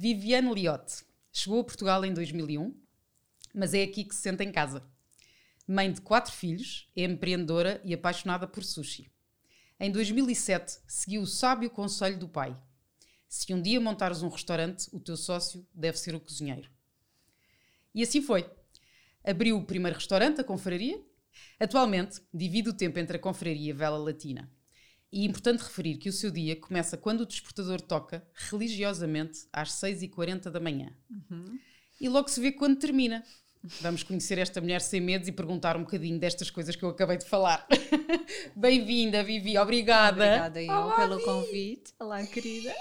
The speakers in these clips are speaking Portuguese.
Viviane Liotte chegou a Portugal em 2001, mas é aqui que se sente em casa. Mãe de quatro filhos, é empreendedora e apaixonada por sushi. Em 2007, seguiu o sábio conselho do pai. Se um dia montares um restaurante, o teu sócio deve ser o cozinheiro. E assim foi. Abriu o primeiro restaurante, a Confraria. Atualmente, divide o tempo entre a Confraria e a Vela Latina. E é importante referir que o seu dia começa quando o despertador toca, religiosamente, às 6h40 da manhã. Uhum. E logo se vê quando termina. Vamos conhecer esta mulher sem medos e perguntar um bocadinho destas coisas que eu acabei de falar. Bem-vinda, Vivi, obrigada. Obrigada eu Olá, pelo Vivi. convite. Olá, querida.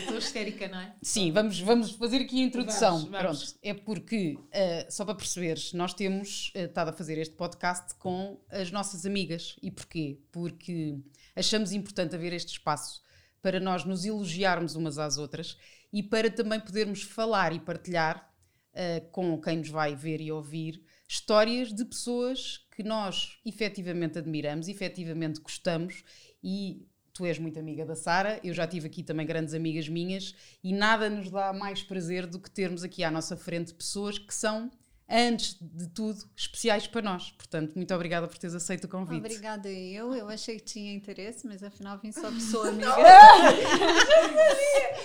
Estou histérica, não é? Sim, vamos, vamos fazer aqui a introdução. Vamos, vamos. Pronto, é porque, uh, só para perceberes, nós temos uh, estado a fazer este podcast com as nossas amigas. E porquê? Porque achamos importante haver este espaço para nós nos elogiarmos umas às outras e para também podermos falar e partilhar uh, com quem nos vai ver e ouvir histórias de pessoas que nós efetivamente admiramos, efetivamente gostamos e tu és muito amiga da Sara, eu já tive aqui também grandes amigas minhas e nada nos dá mais prazer do que termos aqui à nossa frente pessoas que são antes de tudo, especiais para nós. Portanto, muito obrigada por teres aceito o convite. Obrigada eu. Eu achei que tinha interesse, mas afinal vim só pessoa amiga.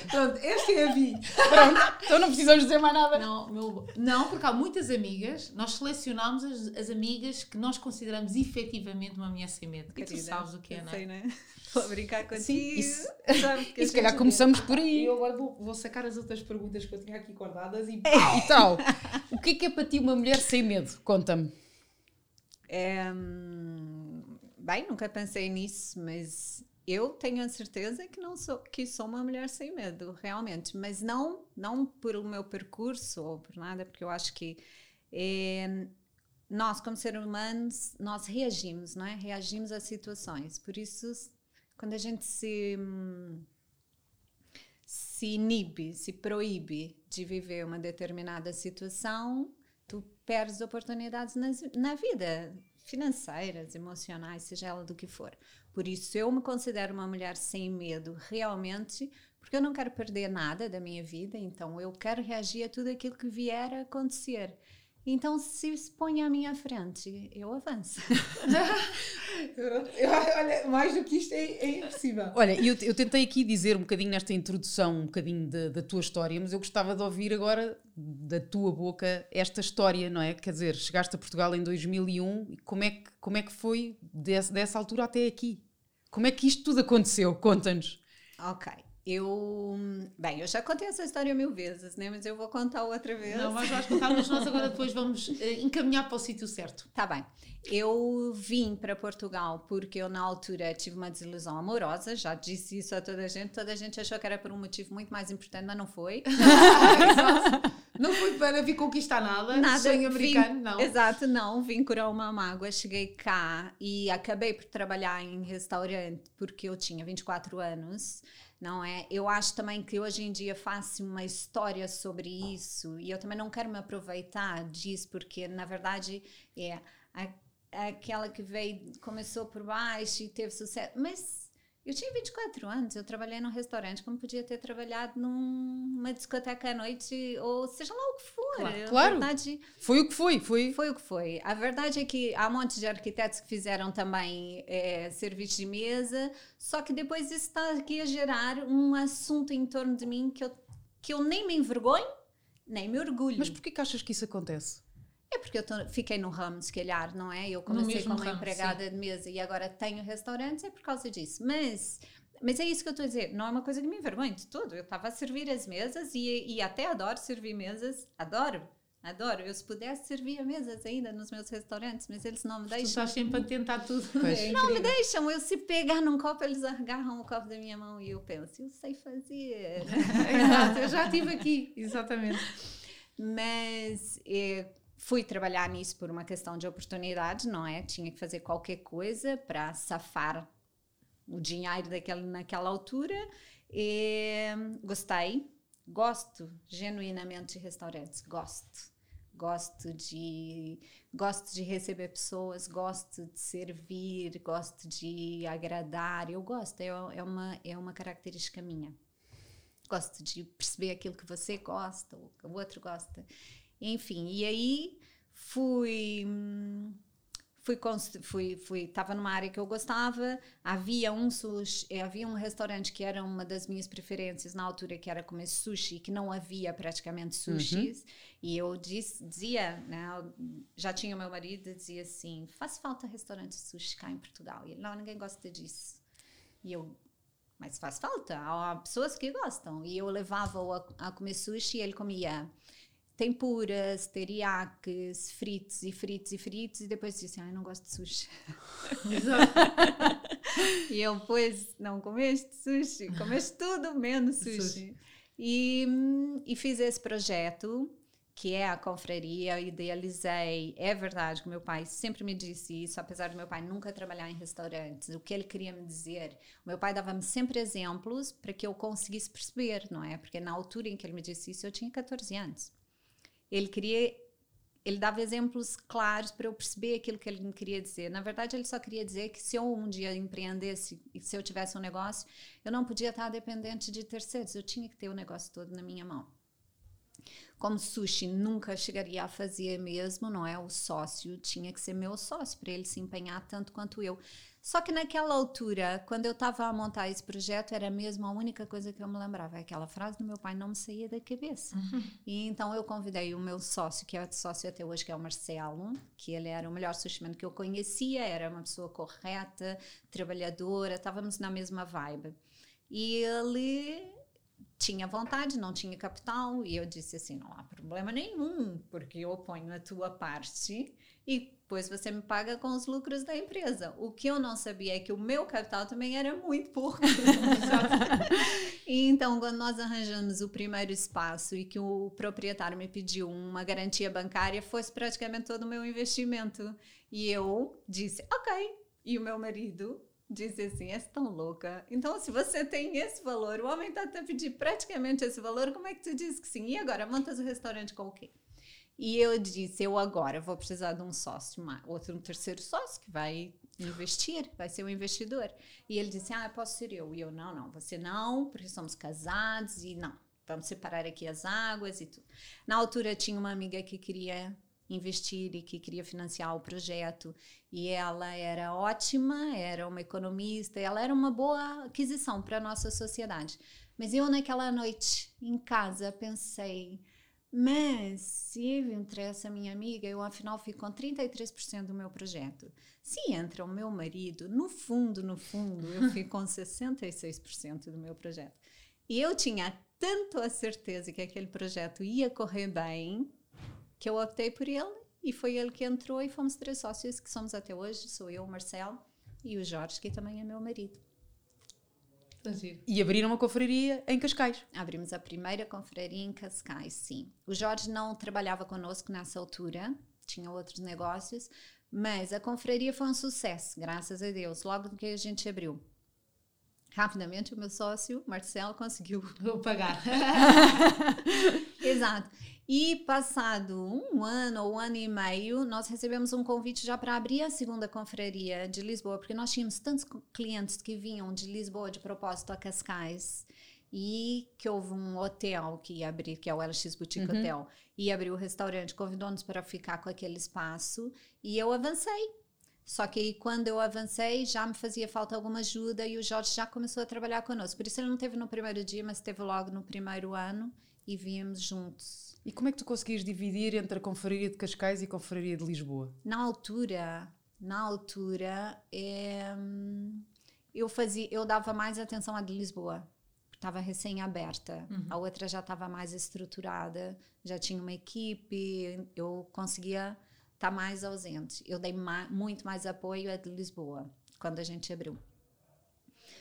Pronto, esta é a Vi. Pronto, então não precisamos dizer mais nada. Não, meu, não porque há muitas amigas, nós selecionámos as, as amigas que nós consideramos efetivamente uma mulher sem medo. E tu sabes o que é, não é? Sei, né? Vou brincar contigo. Sim, isso. e se calhar começamos por aí. E eu agora vou, vou, sacar as outras perguntas que eu tinha aqui guardadas e. e tal. O que é que é para ti uma mulher sem medo? Conta-me. É, bem, nunca pensei nisso, mas eu tenho a certeza que não sou que sou uma mulher sem medo, realmente, mas não não por o meu percurso ou por nada, porque eu acho que é, nós como seres humanos nós reagimos, não é? Reagimos a situações. Por isso quando a gente se, se inibe, se proíbe de viver uma determinada situação, tu perdes oportunidades nas, na vida, financeiras, emocionais, seja ela do que for. Por isso, eu me considero uma mulher sem medo, realmente, porque eu não quero perder nada da minha vida, então eu quero reagir a tudo aquilo que vier a acontecer. Então, se se põe à minha frente, eu avanço. Olha, mais do que isto é, é impossível. Olha, eu, eu tentei aqui dizer um bocadinho nesta introdução, um bocadinho da, da tua história, mas eu gostava de ouvir agora da tua boca esta história, não é? Quer dizer, chegaste a Portugal em 2001 e como é que, como é que foi desse, dessa altura até aqui? Como é que isto tudo aconteceu? Conta-nos. Ok. Eu. Bem, eu já contei essa história mil vezes, né? Mas eu vou contar outra vez. Não, mas vais contar, mas nós agora depois vamos uh, encaminhar para o sítio certo. Tá bem. Eu vim para Portugal porque eu, na altura, tive uma desilusão amorosa. Já disse isso a toda a gente. Toda a gente achou que era por um motivo muito mais importante, mas não foi. não foi para vir conquistar nada. Nada. Sonho americano, vim, não. Exato, não. Vim curar uma mágoa. Cheguei cá e acabei por trabalhar em restaurante porque eu tinha 24 anos não é? Eu acho também que hoje em dia faço uma história sobre isso e eu também não quero me aproveitar disso porque na verdade é a, aquela que veio começou por baixo e teve sucesso, mas eu tinha 24 anos, eu trabalhei num restaurante como podia ter trabalhado numa discoteca à noite, ou seja lá o que for. Claro, claro. Verdade, foi o que foi, foi. Foi o que foi. A verdade é que há um monte de arquitetos que fizeram também é, serviço de mesa, só que depois isso está aqui a gerar um assunto em torno de mim que eu, que eu nem me envergonho, nem me orgulho. Mas por que achas que isso acontece? É porque eu tô, fiquei no ramo, se calhar, não é? Eu comecei como ramo, empregada sim. de mesa e agora tenho restaurantes, é por causa disso. Mas, mas é isso que eu estou a dizer, não é uma coisa que me envergonha de tudo. Eu estava a servir as mesas e, e até adoro servir mesas, adoro. Adoro, eu se pudesse servir mesas ainda nos meus restaurantes, mas eles não me deixam. Tu estás sempre a tentar tudo. É não me deixam, eu se pegar num copo, eles agarram o copo da minha mão e eu penso, eu sei fazer. Exato, eu já estive aqui, exatamente. Mas é, fui trabalhar nisso por uma questão de oportunidade, não é? Tinha que fazer qualquer coisa para safar o dinheiro naquela altura. E gostei, gosto genuinamente de restaurantes, gosto. Gosto de, gosto de receber pessoas, gosto de servir, gosto de agradar, eu gosto, é, é, uma, é uma característica minha. gosto de perceber aquilo que você gosta, ou que o outro gosta. Enfim, e aí fui fui fui fui estava numa área que eu gostava havia um sushi, havia um restaurante que era uma das minhas preferências na altura que era comer sushi que não havia praticamente sushis uhum. e eu disse, dizia né já tinha meu marido dizia assim faz falta restaurante sushi cá em Portugal. E ele não ninguém gosta disso. E eu mas faz falta há pessoas que gostam. E eu levava-o a, a comer sushi e ele comia tempuras, teriyaques, fritos e fritos e fritos, e depois disse, ai, não gosto de sushi. e eu, pois, não comeste sushi, comeste tudo menos sushi. sushi. E, e fiz esse projeto, que é a confraria, idealizei. É verdade que meu pai sempre me disse isso, apesar do meu pai nunca trabalhar em restaurantes. O que ele queria me dizer, o meu pai dava-me sempre exemplos para que eu conseguisse perceber, não é? Porque na altura em que ele me disse isso, eu tinha 14 anos. Ele queria ele dava exemplos claros para eu perceber aquilo que ele me queria dizer. Na verdade, ele só queria dizer que se eu um dia empreendesse e se eu tivesse um negócio, eu não podia estar dependente de terceiros, eu tinha que ter o negócio todo na minha mão. Como sushi nunca chegaria a fazer mesmo, não é? O sócio tinha que ser meu sócio para ele se empenhar tanto quanto eu. Só que naquela altura, quando eu estava a montar esse projeto, era mesmo a única coisa que eu me lembrava. Aquela frase do meu pai não me saía da cabeça. Uhum. E então eu convidei o meu sócio, que é sócio até hoje, que é o Marcelo, que ele era o melhor sushimento que eu conhecia, era uma pessoa correta, trabalhadora, estávamos na mesma vibe. E ele tinha vontade, não tinha capital, e eu disse assim: não há problema nenhum, porque eu ponho a tua parte e depois você me paga com os lucros da empresa. O que eu não sabia é que o meu capital também era muito pouco. e então, quando nós arranjamos o primeiro espaço e que o proprietário me pediu uma garantia bancária, foi praticamente todo o meu investimento. E eu disse, ok. E o meu marido disse assim: és tão louca. Então, se você tem esse valor, o homem está a pedir praticamente esse valor, como é que tu diz que sim? E agora, montas o restaurante com o quê? E eu disse, eu agora vou precisar de um sócio, outro, um terceiro sócio que vai investir, vai ser um investidor. E ele disse, ah, posso ser eu. E eu, não, não, você não, porque somos casados e não, vamos separar aqui as águas e tudo. Na altura tinha uma amiga que queria investir e que queria financiar o projeto e ela era ótima, era uma economista, ela era uma boa aquisição para a nossa sociedade. Mas eu naquela noite em casa pensei, mas se entre essa minha amiga, eu afinal fico com 33% do meu projeto. Se entra o meu marido, no fundo, no fundo, eu fico com 66% do meu projeto. E eu tinha tanto a certeza que aquele projeto ia correr bem, que eu optei por ele e foi ele que entrou e fomos três sócios que somos até hoje, sou eu, o Marcelo e o Jorge, que também é meu marido. E abriram uma confraria em Cascais. Abrimos a primeira confraria em Cascais, sim. O Jorge não trabalhava conosco nessa altura, tinha outros negócios, mas a confraria foi um sucesso, graças a Deus, logo que a gente abriu. Rapidamente o meu sócio, Marcelo, conseguiu Vou pagar. Exato. E passado um ano ou um ano e meio, nós recebemos um convite já para abrir a segunda confraria de Lisboa, porque nós tínhamos tantos clientes que vinham de Lisboa de propósito a Cascais e que houve um hotel que ia abrir, que é o LX Boutique uhum. Hotel, e abriu o restaurante, convidou-nos para ficar com aquele espaço e eu avancei. Só que quando eu avancei, já me fazia falta alguma ajuda e o Jorge já começou a trabalhar conosco. Por isso ele não teve no primeiro dia, mas teve logo no primeiro ano e víamos juntos. E como é que tu conseguias dividir entre a Confraria de Cascais e a Confraria de Lisboa? Na altura, na altura, é, eu fazia, eu dava mais atenção à de Lisboa. Estava recém-aberta. Uhum. A outra já estava mais estruturada, já tinha uma equipe, eu conseguia estar tá mais ausente. Eu dei ma muito mais apoio à de Lisboa, quando a gente abriu.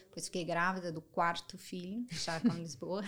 Depois fiquei grávida do quarto filho, já com Lisboa.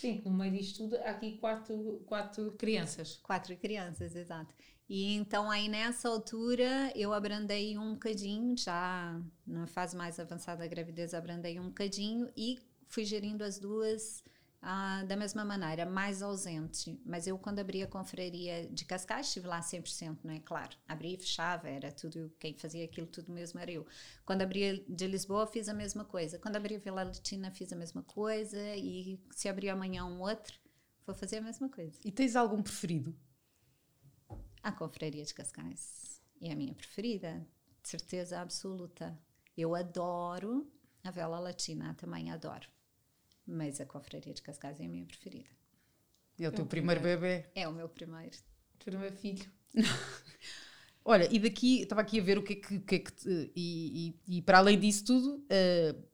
Sim, no meio disto tudo, há aqui quatro, quatro crianças. Quatro crianças, exato. E então aí nessa altura eu abrandei um bocadinho, já na fase mais avançada da gravidez abrandei um bocadinho e fui gerindo as duas ah, da mesma maneira, mais ausente. Mas eu, quando abri a confraria de Cascais, estive lá 100%, não é? Claro, abria e fechava, era tudo, quem fazia aquilo tudo mesmo era eu. Quando abria de Lisboa, fiz a mesma coisa. Quando abria Vila Latina, fiz a mesma coisa. E se abrir amanhã um outro, vou fazer a mesma coisa. E tens algum preferido? A confraria de Cascais é a minha preferida, de certeza absoluta. Eu adoro a vela latina, também adoro. Mas a confraria de Cascais é a minha preferida. É o teu é primeiro, primeiro bebê? É o meu primeiro. Primeiro filho. Olha, e daqui, estava aqui a ver o que é que. que, é que te, e, e, e, para além disso tudo, uh,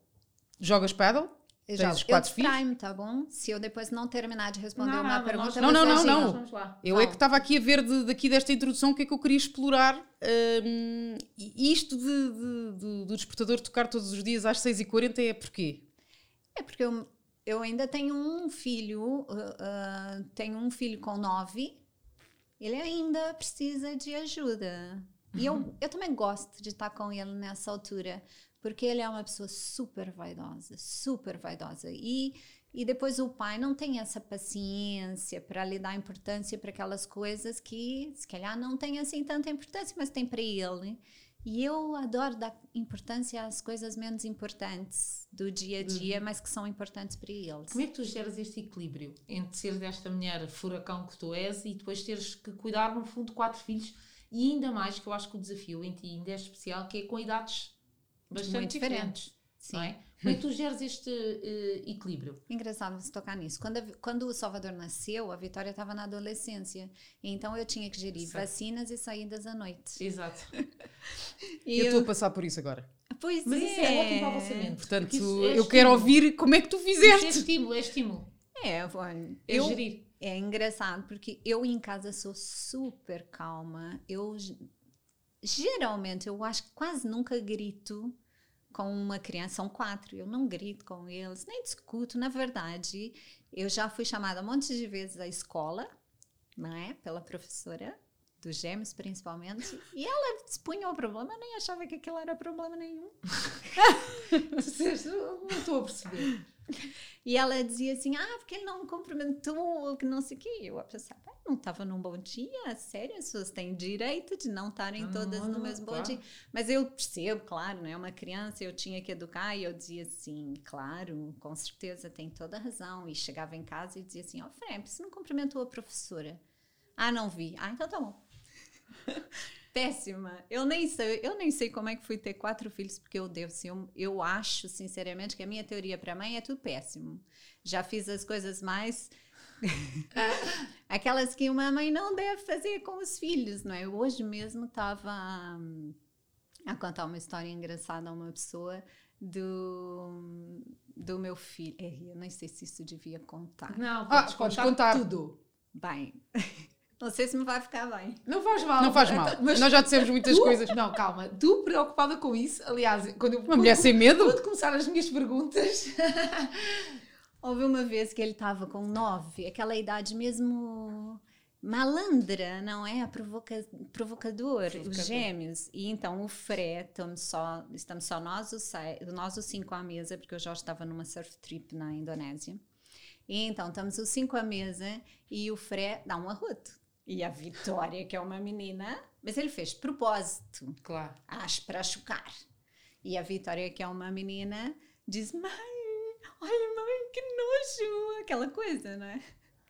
jogas paddle? Já, os quatro filhos? tá bom? Se eu depois não terminar de responder não, uma não, pergunta, não, não, não, não. não. Eu é que estava aqui a ver de, daqui desta introdução o que é que eu queria explorar. Um, isto de, de, de, do despertador tocar todos os dias às 6h40 é porquê? É porque eu eu ainda tenho um filho, uh, uh, tenho um filho com nove, ele ainda precisa de ajuda. E eu, uhum. eu também gosto de estar com ele nessa altura, porque ele é uma pessoa super vaidosa, super vaidosa. E, e depois o pai não tem essa paciência para lhe dar importância para aquelas coisas que, se calhar, não tem assim tanta importância, mas tem para ele. E eu adoro dar importância às coisas menos importantes do dia a dia, uhum. mas que são importantes para eles. Como é que tu geras este equilíbrio entre ser desta mulher furacão que tu és e depois teres que cuidar, no fundo, de quatro filhos? E ainda mais, que eu acho que o desafio em ti ainda é especial, que é com idades bastante Muito diferentes. diferentes. Sim. Não é? Como é que tu geres este uh, equilíbrio? Engraçado você tocar nisso. Quando, a, quando o Salvador nasceu, a Vitória estava na adolescência. Então eu tinha que gerir certo. vacinas e saídas à noite. Exato. eu estou a passar por isso agora. Pois Mas é. isso é ótimo para vossa mente. Portanto, é eu quero ouvir como é que tu fizeste. Isso é estímulo, é estímulo. É, olha, é eu, gerir. É engraçado, porque eu em casa sou super calma. Eu geralmente, eu acho que quase nunca grito com uma criança, são quatro, eu não grito com eles, nem discuto. Na verdade, eu já fui chamada um monte de vezes à escola, não é? Pela professora, dos gêmeos principalmente, e ela expunha o problema, eu nem achava que aquilo era problema nenhum. não estou a perceber. E ela dizia assim: ah, porque ele não me cumprimentou, que não sei o quê. Eu a pensar, não estava num bom dia, sério, as pessoas têm direito de não estarem ah, todas no mesmo claro. bom dia. Mas eu percebo, claro, né? Uma criança, eu tinha que educar e eu dizia assim, claro, com certeza tem toda a razão. E chegava em casa e dizia assim: ó, oh, Fremp, você não cumprimentou a professora? Ah, não vi. Ah, então tá bom. Péssima. Eu nem sei, eu nem sei como é que fui ter quatro filhos, porque eu devo ser. Eu, eu acho, sinceramente, que a minha teoria para mãe é tudo péssimo. Já fiz as coisas mais. Aquelas que uma mãe não deve fazer com os filhos, não é? Eu hoje mesmo estava a contar uma história engraçada a uma pessoa do, do meu filho. Eu nem sei se isso devia contar. Não, pode, ah, contar, contar tudo. Bem, não sei se me vai ficar bem. Não faz mal. Não faz mal. Então, mas Nós já dissemos muitas tu, coisas. Não, calma. Tu preocupada com isso, aliás, quando eu, Uma mulher sem medo? Quando começar as minhas perguntas. Houve uma vez que ele estava com nove, aquela idade mesmo malandra, não é? Provoca, provocador, provocador, os gêmeos. E então o Fré, estamos só, estamos só nós, os, nós os cinco à mesa, porque eu já estava numa surf trip na Indonésia. E então estamos os cinco à mesa e o Fré dá um arroto. E a Vitória, que é uma menina, mas ele fez propósito. Claro. Acho para chocar. E a Vitória, que é uma menina, diz: Mãe, olha, mãe, que nojo! Aquela coisa, né?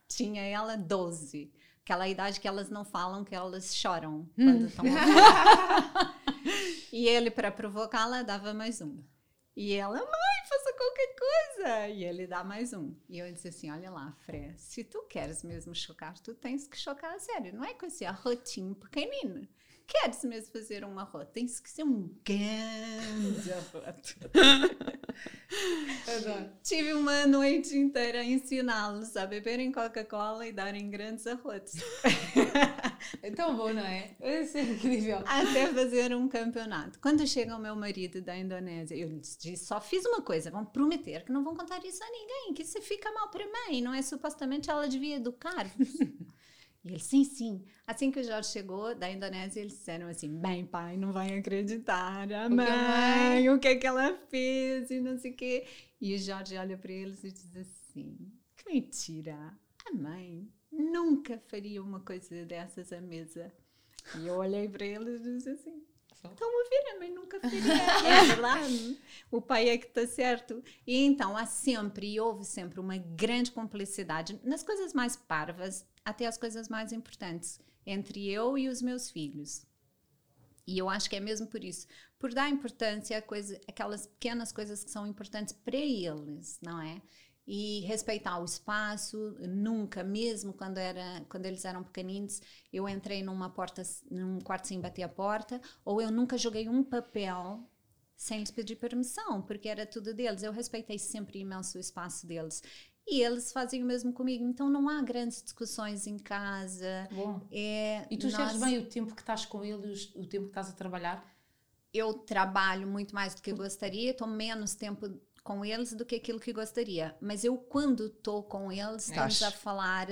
Tinha ela 12. Aquela idade que elas não falam, que elas choram quando estão. e ele, para provocá-la, dava mais uma. E ela, mãe, qualquer coisa. E ele dá mais um. E eu disse assim: olha lá, Fre, se tu queres mesmo chocar, tu tens que chocar a sério. Não é com esse arrotinho pequenino. Queres mesmo fazer um arroto? Tens que ser um grande arroto. Tive uma noite inteira a ensiná-los a beberem Coca-Cola e darem grandes arrotos. é tão bom, não é? Isso é incrível. Até fazer um campeonato. Quando chega o meu marido da Indonésia, eu lhe disse: só fiz uma coisa, vão prometer que não vão contar isso a ninguém, que isso fica mal para mãe, não é? Supostamente ela devia educar-vos. E ele, sim, sim. Assim que o Jorge chegou da Indonésia, eles disseram assim: bem, pai, não vai acreditar. A mãe, o que é que ela fez e não sei o quê. E o Jorge olha para eles e diz assim: Que mentira! A mãe nunca faria uma coisa dessas à mesa. E eu olhei para ele e disse assim: Estão a ver, a mãe nunca faria. é verdade. O pai é que está certo. E então há sempre e houve sempre uma grande cumplicidade nas coisas mais parvas até as coisas mais importantes entre eu e os meus filhos. E eu acho que é mesmo por isso, por dar importância a coisa, aquelas pequenas coisas que são importantes para eles, não é? E respeitar o espaço, nunca, mesmo quando, era, quando eles eram pequeninos, eu entrei numa porta, num quarto sem bater a porta, ou eu nunca joguei um papel sem lhes pedir permissão, porque era tudo deles. Eu respeitei sempre imenso o espaço deles. E eles fazem o mesmo comigo. Então não há grandes discussões em casa. Bom. É, E tu nós- geres bem o tempo que estás com eles, o tempo que estás a trabalhar? eu trabalho muito mais do que gostaria, estou menos tempo com eles do que aquilo que gostaria. Mas eu, quando estou com eles, estamos a falar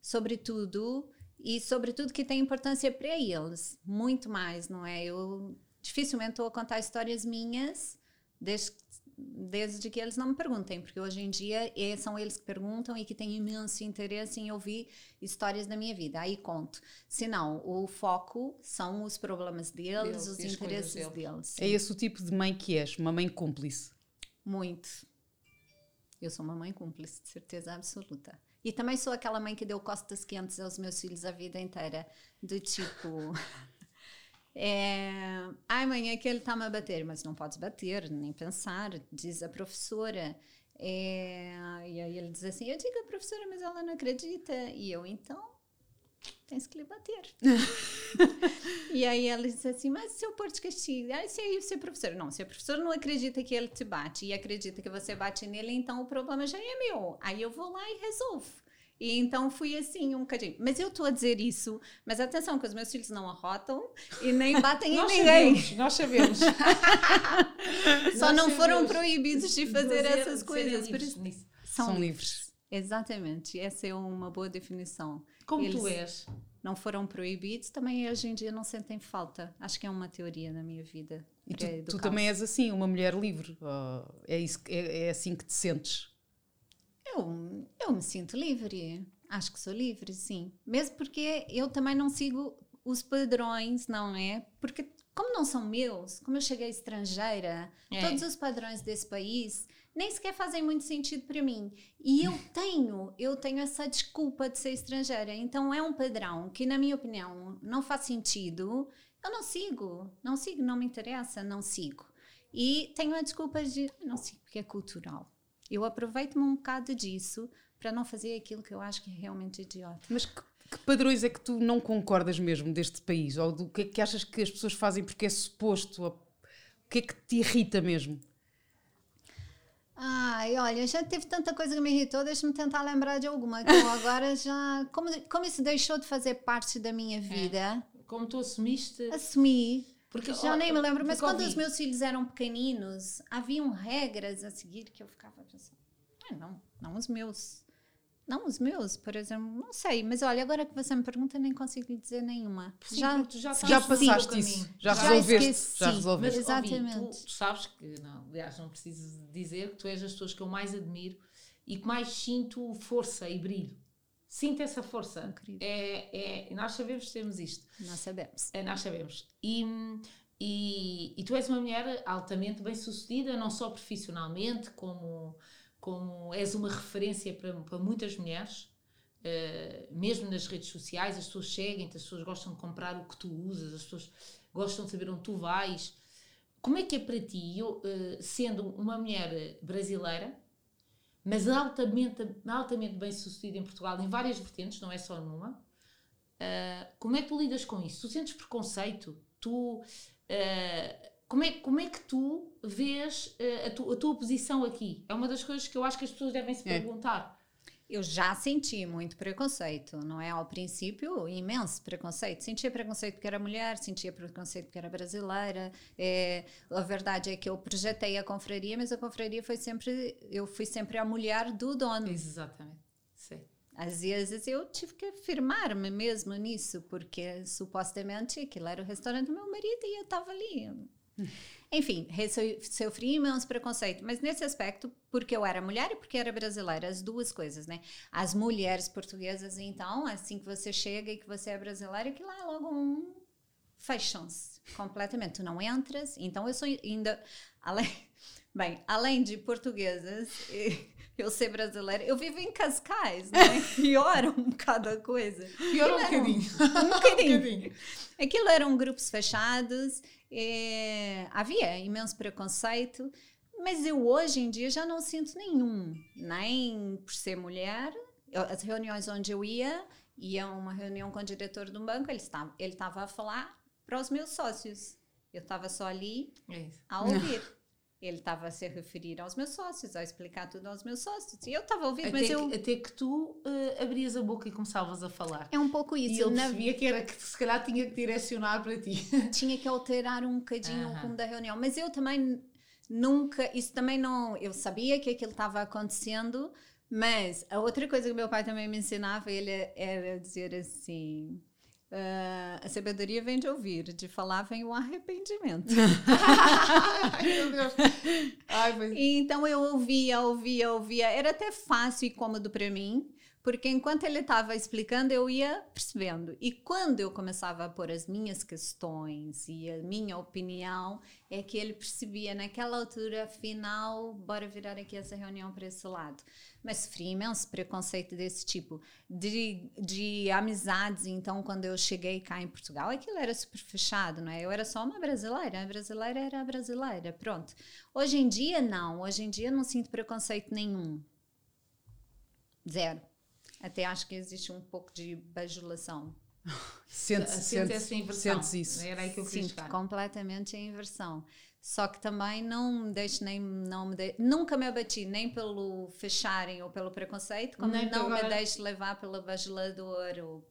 sobre tudo e sobre tudo que tem importância para eles. Muito mais, não é? Eu dificilmente estou a contar histórias minhas desde, desde que eles não me perguntem, porque hoje em dia é, são eles que perguntam e que têm imenso interesse em ouvir histórias da minha vida. Aí conto. Se não, o foco são os problemas deles, Deles os interesses deles. deles. É esse o tipo de mãe que és, uma mãe cúmplice. Muito. Eu sou uma mãe cúmplice, de certeza absoluta. E também sou aquela mãe que deu costas quentes aos meus filhos a vida inteira. Do tipo. É, Ai, mãe, é que ele está-me a bater, mas não podes bater, nem pensar, diz a professora. É, e aí ele diz assim: Eu digo a professora, mas ela não acredita. E eu, então, tens que lhe bater. e aí ela diz assim: Mas se eu pôr de castigo, ai, se aí se a professora. Não, se a professora não acredita que ele te bate e acredita que você bate nele, então o problema já é meu. Aí eu vou lá e resolvo. E então fui assim um bocadinho. Mas eu estou a dizer isso, mas atenção, que os meus filhos não arrotam e nem batem em nós ninguém. sabemos, nós sabemos. Só Nós não foram sabemos proibidos de fazer essas coisas. Por livres isso, são, São livres. Exatamente. Essa é uma boa definição. Como Eles tu és? Não foram proibidos, também hoje em dia não sentem falta. Acho que é uma teoria na minha vida. E tu, tu educá-los. também és assim, uma mulher livre. É, isso, é, é assim que te sentes. Eu, eu me sinto livre. Acho que sou livre, sim. Mesmo porque eu também não sigo os padrões, não é? Porque, como não são meus, como eu cheguei estrangeira, É. todos os padrões desse país nem sequer fazem muito sentido para mim. E eu tenho, eu tenho essa desculpa de ser estrangeira. Então é um padrão que, na minha opinião, não faz sentido. Eu não sigo, não sigo, não me interessa, não sigo. E tenho a desculpa de "Ah, não sigo porque é cultural. Eu aproveito-me um bocado disso para não fazer aquilo que eu acho que é realmente idiota. Mas que, que padrões é que tu não concordas mesmo deste país? Ou do que é que achas que as pessoas fazem porque é suposto? O que é que te irrita mesmo? Ai, olha, já teve tanta coisa que me irritou, deixa-me tentar lembrar de alguma. Que eu agora já. Como, como isso deixou de fazer parte da minha vida, Como tu assumiste? assumi. Porque, Já ó, nem me lembro, mas quando ouvi. os meus filhos eram pequeninos, haviam regras a seguir que eu ficava pensando, ah, não, não os meus. Não os meus, por exemplo, não sei, mas olha, agora que você me pergunta, nem consigo lhe dizer nenhuma. Sim, já, Já no passaste isso, já, Já resolveste, esqueci. já resolveste. Mas, ouvi, Exatamente. tu, tu sabes que, não, aliás, não preciso dizer que tu és das pessoas que eu mais admiro e que mais sinto força e brilho. Sinto essa força. querida. É, é, nós sabemos que temos isto. Nós sabemos. É, nós sabemos. E, e, e tu és uma mulher altamente bem-sucedida, não só profissionalmente, como, como és uma referência para, para muitas mulheres. Uh, mesmo nas redes sociais, as pessoas seguem-te, as pessoas gostam de comprar o que tu usas, as pessoas gostam de saber onde tu vais. Como é que é para ti, eu, uh, sendo uma mulher brasileira, mas altamente, altamente bem-sucedida em Portugal, em várias vertentes, não é só numa, uh, como é que tu lidas com isso? Tu sentes preconceito? Tu, uh, como, é, como é que tu vês uh, a, tu, a, tua posição aqui? É uma das coisas que eu acho que as pessoas devem se É. perguntar. Eu já senti muito preconceito, não é? Ao princípio, imenso preconceito. Sentia preconceito porque era mulher, sentia preconceito porque era brasileira. É, a verdade é que eu projetei a confraria, mas a confraria foi sempre. Eu fui sempre a mulher do dono. Exatamente. Sim. Às vezes eu tive que afirmar-me mesmo nisso, porque supostamente aquilo era o restaurante do meu marido e eu estava ali. Enfim, sofri imenso preconceito, mas nesse aspecto, porque eu era mulher e porque era brasileira, as duas coisas, né? As mulheres portuguesas, então, assim que você chega e que você é brasileira, que lá logo um fashions completamente. Tu não entras, então eu sou ainda além, bem, além de portuguesas, eu ser brasileira, eu vivo em Cascais, né? Pior um bocado a coisa. Pior um bocadinho. Um, um bocadinho. Aquilo eram grupos fechados é, havia imenso preconceito, mas eu hoje em dia já não sinto nenhum, nem por ser mulher. As reuniões onde eu ia, ia uma reunião com o diretor de um banco, ele estava, ele estava a falar para os meus sócios. Eu estava só ali é a ouvir. Ele estava a se referir aos meus sócios, a explicar tudo aos meus sócios. E eu estava a ouvir, até mas que, eu... Até que tu uh, abrias a boca e começavas a falar. É um pouco isso. E ele na... percebia que era que se calhar tinha que direcionar para ti. Tinha que alterar um bocadinho uh -huh. o rumo da reunião. Mas eu também nunca... Isso também não... Eu sabia que aquilo estava acontecendo, mas a outra coisa que meu pai também me ensinava, ele era dizer assim... Uh, a sabedoria vem de ouvir, de falar vem o arrependimento. Ai, mas... Então eu ouvia, ouvia, ouvia. Era até fácil e cômodo para mim, porque enquanto ele estava explicando, eu ia percebendo. E quando eu começava a pôr as minhas questões e a minha opinião, é que ele percebia naquela altura, afinal, bora virar aqui essa reunião para esse lado. Mas sofri imenso preconceito desse tipo. De, de amizades, então, quando eu cheguei cá em Portugal, aquilo era super fechado, não é? Eu era só uma brasileira, a brasileira era a brasileira, pronto. Hoje em dia, não. Hoje em dia, não sinto preconceito nenhum. Zero. Até acho que existe um pouco de bajulação. Sente, sente, essa inversão. Sentes isso. Era aí que eu queria Sinto completamente a inversão. Só que também não me deixo nem não me de, nunca me abati nem pelo fecharem ou pelo preconceito, como nem não agora... me deixo levar pelo bajulador ou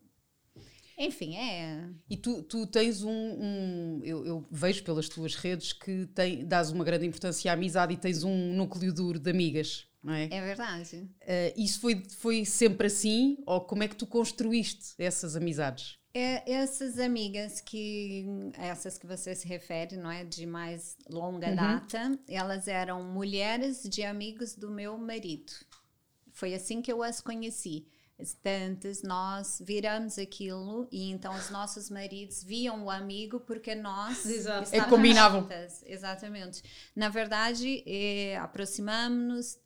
enfim, é. E tu, tu tens um. um eu, eu, vejo pelas tuas redes que tem, dás uma grande importância à amizade e tens um núcleo duro de amigas não é? É verdade. Uh, isso foi, foi sempre assim? Ou como é que tu construíste essas amizades? É, essas amigas que essas que você se refere, não é, de mais longa uhum. data, elas eram mulheres de amigos do meu marido. Foi assim que eu as conheci tantas nós viramos aquilo e então os nossos maridos viam o amigo porque nós Exato. É, combinavam juntas. exatamente na verdade é, aproximamos-nos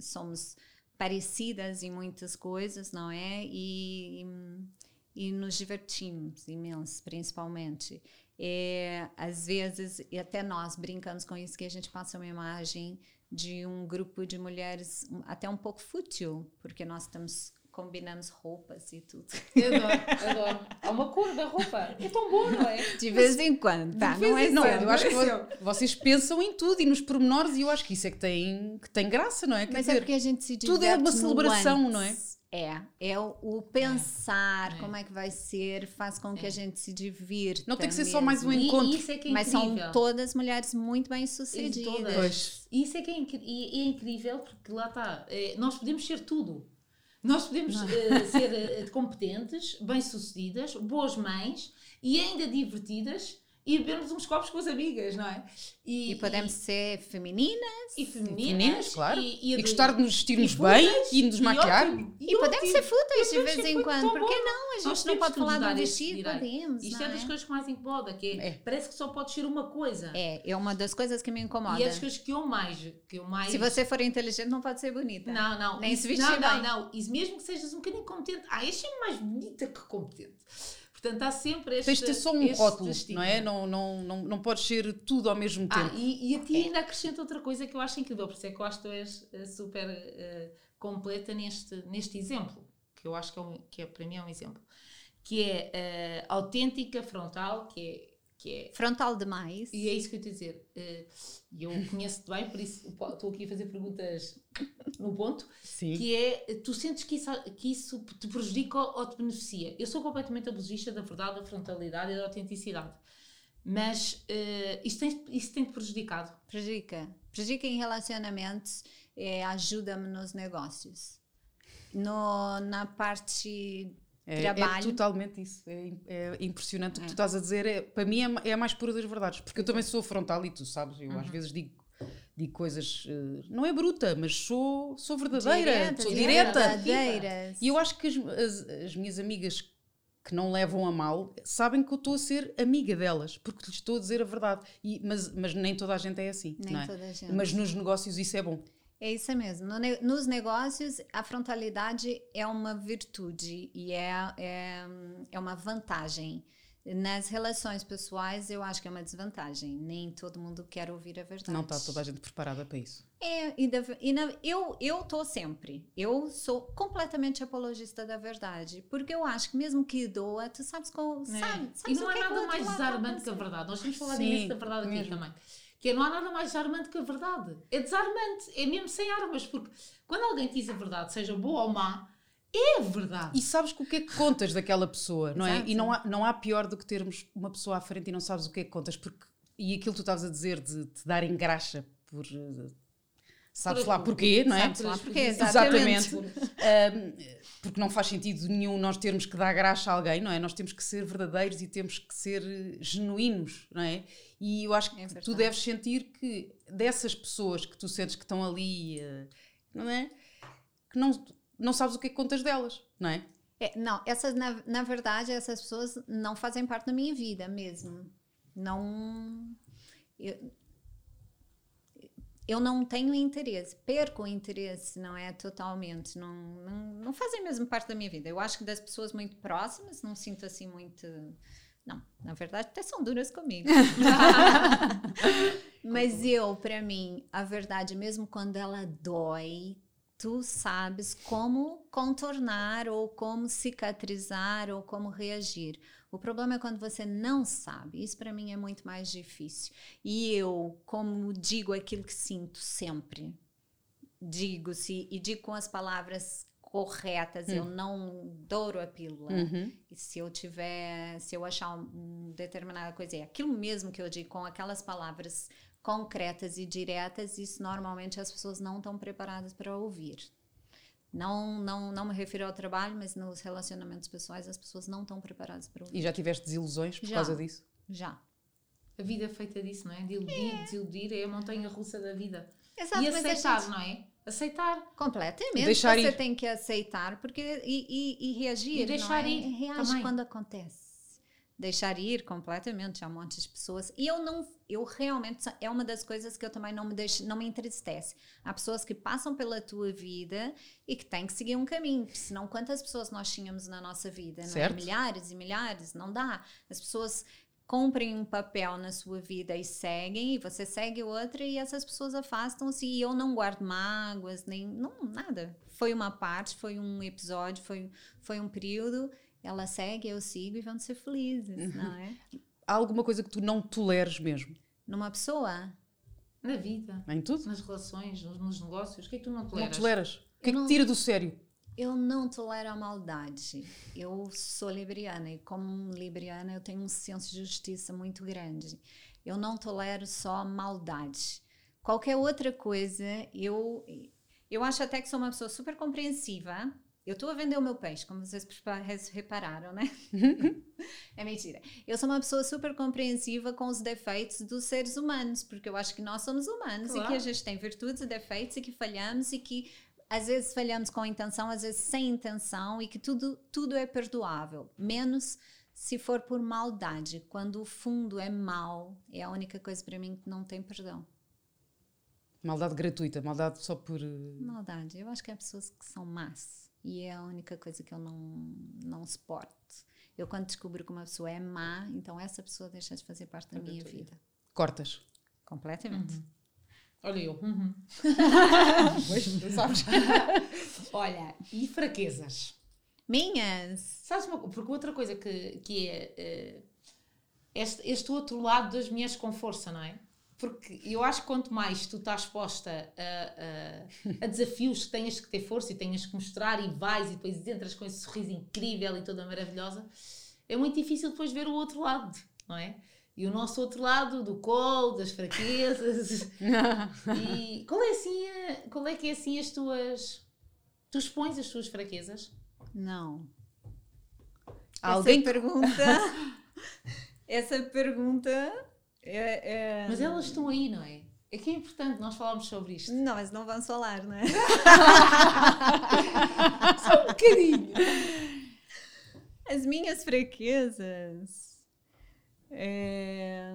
somos parecidas em muitas coisas não é e, e, e nos divertimos imenso principalmente é, às vezes e até nós brincamos com isso que a gente passa uma imagem de um grupo de mulheres até um pouco fútil porque nós estamos combinamos roupas e tudo. Eu adoro, adoro. Há uma cor da roupa. É tão bom, não é? De vez em quando, tá? Não é não, eu acho que vocês pensam em tudo e nos pormenores e eu acho que isso é que tem, que tem graça, não é? Quer Mas é dizer, é porque a gente se Tudo é uma celebração, não é? É, é o, o pensar é, como é que vai ser, faz com que é. a gente se divirta. Não tem que ser mesmo. só mais um encontro. E isso é que é Mas são todas mulheres muito bem sucedidas. E isso é que é, é incrível, porque lá está, é, nós podemos ser tudo. Nós podemos uh, ser uh, competentes, bem-sucedidas, boas mães e ainda divertidas e bebermos uns copos com as amigas, não é? E, e podemos e, ser femininas. E femininas, femininas claro. E, e, gostar de nos vestirmos bem e nos maquiar. E, podemos ser fúteis de vez em quando. Porque não? A gente não pode falar do vestido, podemos. Isto é, das é? coisas que mais incomoda, que é, é, parece que só pode ser uma coisa. É, é uma das coisas que me incomoda. E é das coisas que eu mais, que eu mais... Se você for inteligente, não pode ser bonita. Não, não. Nem se vestir não, bem. Não, não. E mesmo que sejas um bocadinho competente, ah, este é mais bonita que competente. Portanto, há sempre este. Tens de ter só um rótulo, não é? Não, não, não, não podes ser tudo ao mesmo ah, tempo. Ah, e, e a ti ainda acrescenta outra coisa que eu acho incrível, por isso é que eu acho que tu és uh, super uh, completa neste, neste exemplo, que eu acho que, é, um, que é, para mim é um exemplo, que é uh, autêntica, frontal, que é que é frontal demais. E é isso que eu te dizer. Eh, e eu conheço-te bem, por isso estou aqui a fazer perguntas no ponto. Sim. Que é, tu sentes que isso, que isso te prejudica ou te beneficia? Eu sou completamente apologista da verdade, da frontalidade e da autenticidade. Mas uh, isso tem, isso tem te prejudicado? Prejudica. Prejudica em relacionamentos, é, ajuda-me nos negócios. No, na parte É, é totalmente isso. É, é impressionante o que tu estás a dizer. É, para mim é, é a mais pura das verdades. Porque eu também sou frontal e tu sabes, eu Uhum. às vezes digo, digo coisas. eh, não é bruta, mas sou, sou verdadeira. Diretas, sou é direta. verdadeiras. E eu acho que as, as- as minhas amigas que não levam a mal sabem que eu estou a ser amiga delas, porque lhes estou a dizer a verdade. E- mas, mas nem toda a gente é assim. Nem não é? toda a gente. Mas nos negócios isso é bom. É isso mesmo. No nos negócios, a frontalidade é uma virtude e é, é, é uma vantagem. Nas relações pessoais, eu acho que é uma desvantagem. Nem todo mundo quer ouvir a verdade. Não está toda a gente preparada para isso. É, e, da- e na- eu eu tô sempre. Eu sou completamente apologista da verdade, porque eu acho que mesmo que doa, tu sabes como, Né? sabe, E sabes não o há que é nada mais desarmante que a verdade. Nós temos falado imenso da verdade aqui mesmo. também. Que é, não há nada mais desarmante que a verdade. É desarmante. É mesmo sem armas. Porque quando alguém te diz a verdade, seja boa ou má, é verdade. E sabes o que é que contas daquela pessoa, não é? Exato. E não há, não há pior do que termos uma pessoa à frente e não sabes o que é que contas, porque e aquilo que tu estavas a dizer de te darem graxa por eh, sabes Por- lá porquê, não é? Sabes lá porquê, Exatamente. exatamente. Ahm, porque não faz sentido nenhum nós termos que dar graxa a alguém, não é? Nós temos que ser verdadeiros e temos que ser eh, genuínos, não é? E eu acho que É tu deves sentir que dessas pessoas que tu sentes que estão ali, eh, não é? Que não, não sabes o que é que contas delas, não é? É, não, essas, na, na verdade, essas pessoas não fazem parte da minha vida mesmo. Não. Eu, eu não tenho interesse, perco o interesse, não é? Totalmente. Não, não, não fazem mesmo parte da minha vida. Eu acho que das pessoas muito próximas, não sinto assim muito. Não, na verdade, até são duras comigo. Mas eu, para mim, a verdade, mesmo quando ela dói, tu sabes como contornar ou como cicatrizar ou como reagir. O problema é quando você não sabe. Isso para mim é muito mais difícil. E eu, como digo aquilo que sinto sempre, digo-se e digo com as palavras corretas, eu não douro a pílula. Uhum. E se eu tiver, se eu achar um, um determinada coisa, é aquilo mesmo que eu digo com aquelas palavras concretas e diretas, isso normalmente as pessoas não estão preparadas para ouvir. Não, não, não me refiro ao trabalho, mas nos relacionamentos pessoais as pessoas não estão preparadas para ouvir. E já tiveste desilusões por Já. causa disso? Já. A vida é feita disso, não é? De iludir, desiludir, é a montanha russa da vida. Exato, e a aceitar, gente- não é? Aceitar. Completamente. Deixar você ir. tem que aceitar porque, e, e, e reagir. E deixar não é? ir Reage também. quando acontece. Deixar ir completamente. Há um monte de pessoas. E eu não. Eu realmente. É uma das coisas que eu também não me deixo, não me entristece. Há pessoas que passam pela tua vida e que têm que seguir um caminho. porque Senão, quantas pessoas nós tínhamos na nossa vida? Não é? Certo. Milhares e milhares. Não dá. As pessoas cumprem um papel na sua vida e seguem, e você segue outra, e essas pessoas afastam-se. E eu não guardo mágoas, nem não, nada. Foi uma parte, foi um episódio, foi, foi um período. Ela segue, eu sigo e vamos ser felizes, não é? Há alguma coisa que tu não toleres mesmo? Numa pessoa, Na vida, Em tudo? nas relações, nos, nos negócios. O que é que tu não Não toleras? toleras? O que é que não- te tira do sério? Eu não tolero a maldade. Eu sou libriana e, como libriana, eu tenho um senso de justiça muito grande. Eu não tolero só maldade. Qualquer outra coisa, eu, eu acho até que sou uma pessoa super compreensiva. Eu estou a vender o meu peixe, como vocês repararam, né? é mentira. Eu sou uma pessoa super compreensiva com os defeitos dos seres humanos, porque eu acho que nós somos humanos e que Claro. a gente tem virtudes e defeitos e que falhamos e que às vezes falhamos com intenção, às vezes sem intenção e que tudo, tudo é perdoável, menos se for por maldade. Quando o fundo é mal, é a única coisa para mim que não tem perdão. Maldade gratuita, maldade só por. eh, Maldade. Eu acho que há pessoas que são más e é a única coisa que eu não, não suporto. Eu, quando descubro que uma pessoa é má, então essa pessoa deixa de fazer parte da É minha vida. Cortas. Completamente. Olha eu. uhum. Pois, sabes? Olha, e fraquezas? Minhas! Sabes uma coisa? Porque outra coisa que, que é eh, este, este outro lado das mulheres com força, não é? Porque eu acho que quanto mais tu estás exposta a, a- a desafios que tenhas que ter força e tenhas que mostrar e vais e depois entras com esse sorriso incrível e toda maravilhosa, é muito difícil depois ver o outro lado, não é? E o nosso outro lado do colo, das fraquezas. e qual é assim, a- qual é que é assim as tuas. Tu expões as tuas fraquezas? Não. Alguém essa pergunta. essa pergunta. É, é... Mas elas estão aí, não é? É que é importante nós falarmos sobre isto. Não, mas não vamos falar, não é? Só um bocadinho. As minhas fraquezas. É...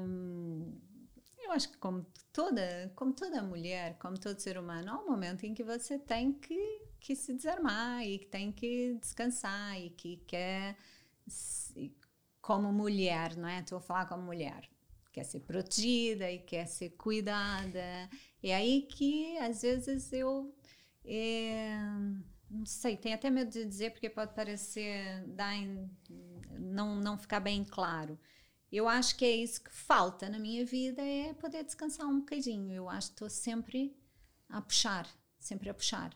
Eu acho que como toda, como toda mulher, como todo ser humano, há um momento em que você tem que, que se desarmar e que tem que descansar e que quer, como mulher, não é? Estou a falar como mulher quer ser protegida e quer ser cuidada. É aí que às vezes eu é, não sei, tenho até medo de dizer porque pode parecer dar em, não não ficar bem claro. Eu acho que é isso que falta na minha vida é poder descansar um bocadinho. Eu acho que estou sempre a puxar, sempre a puxar.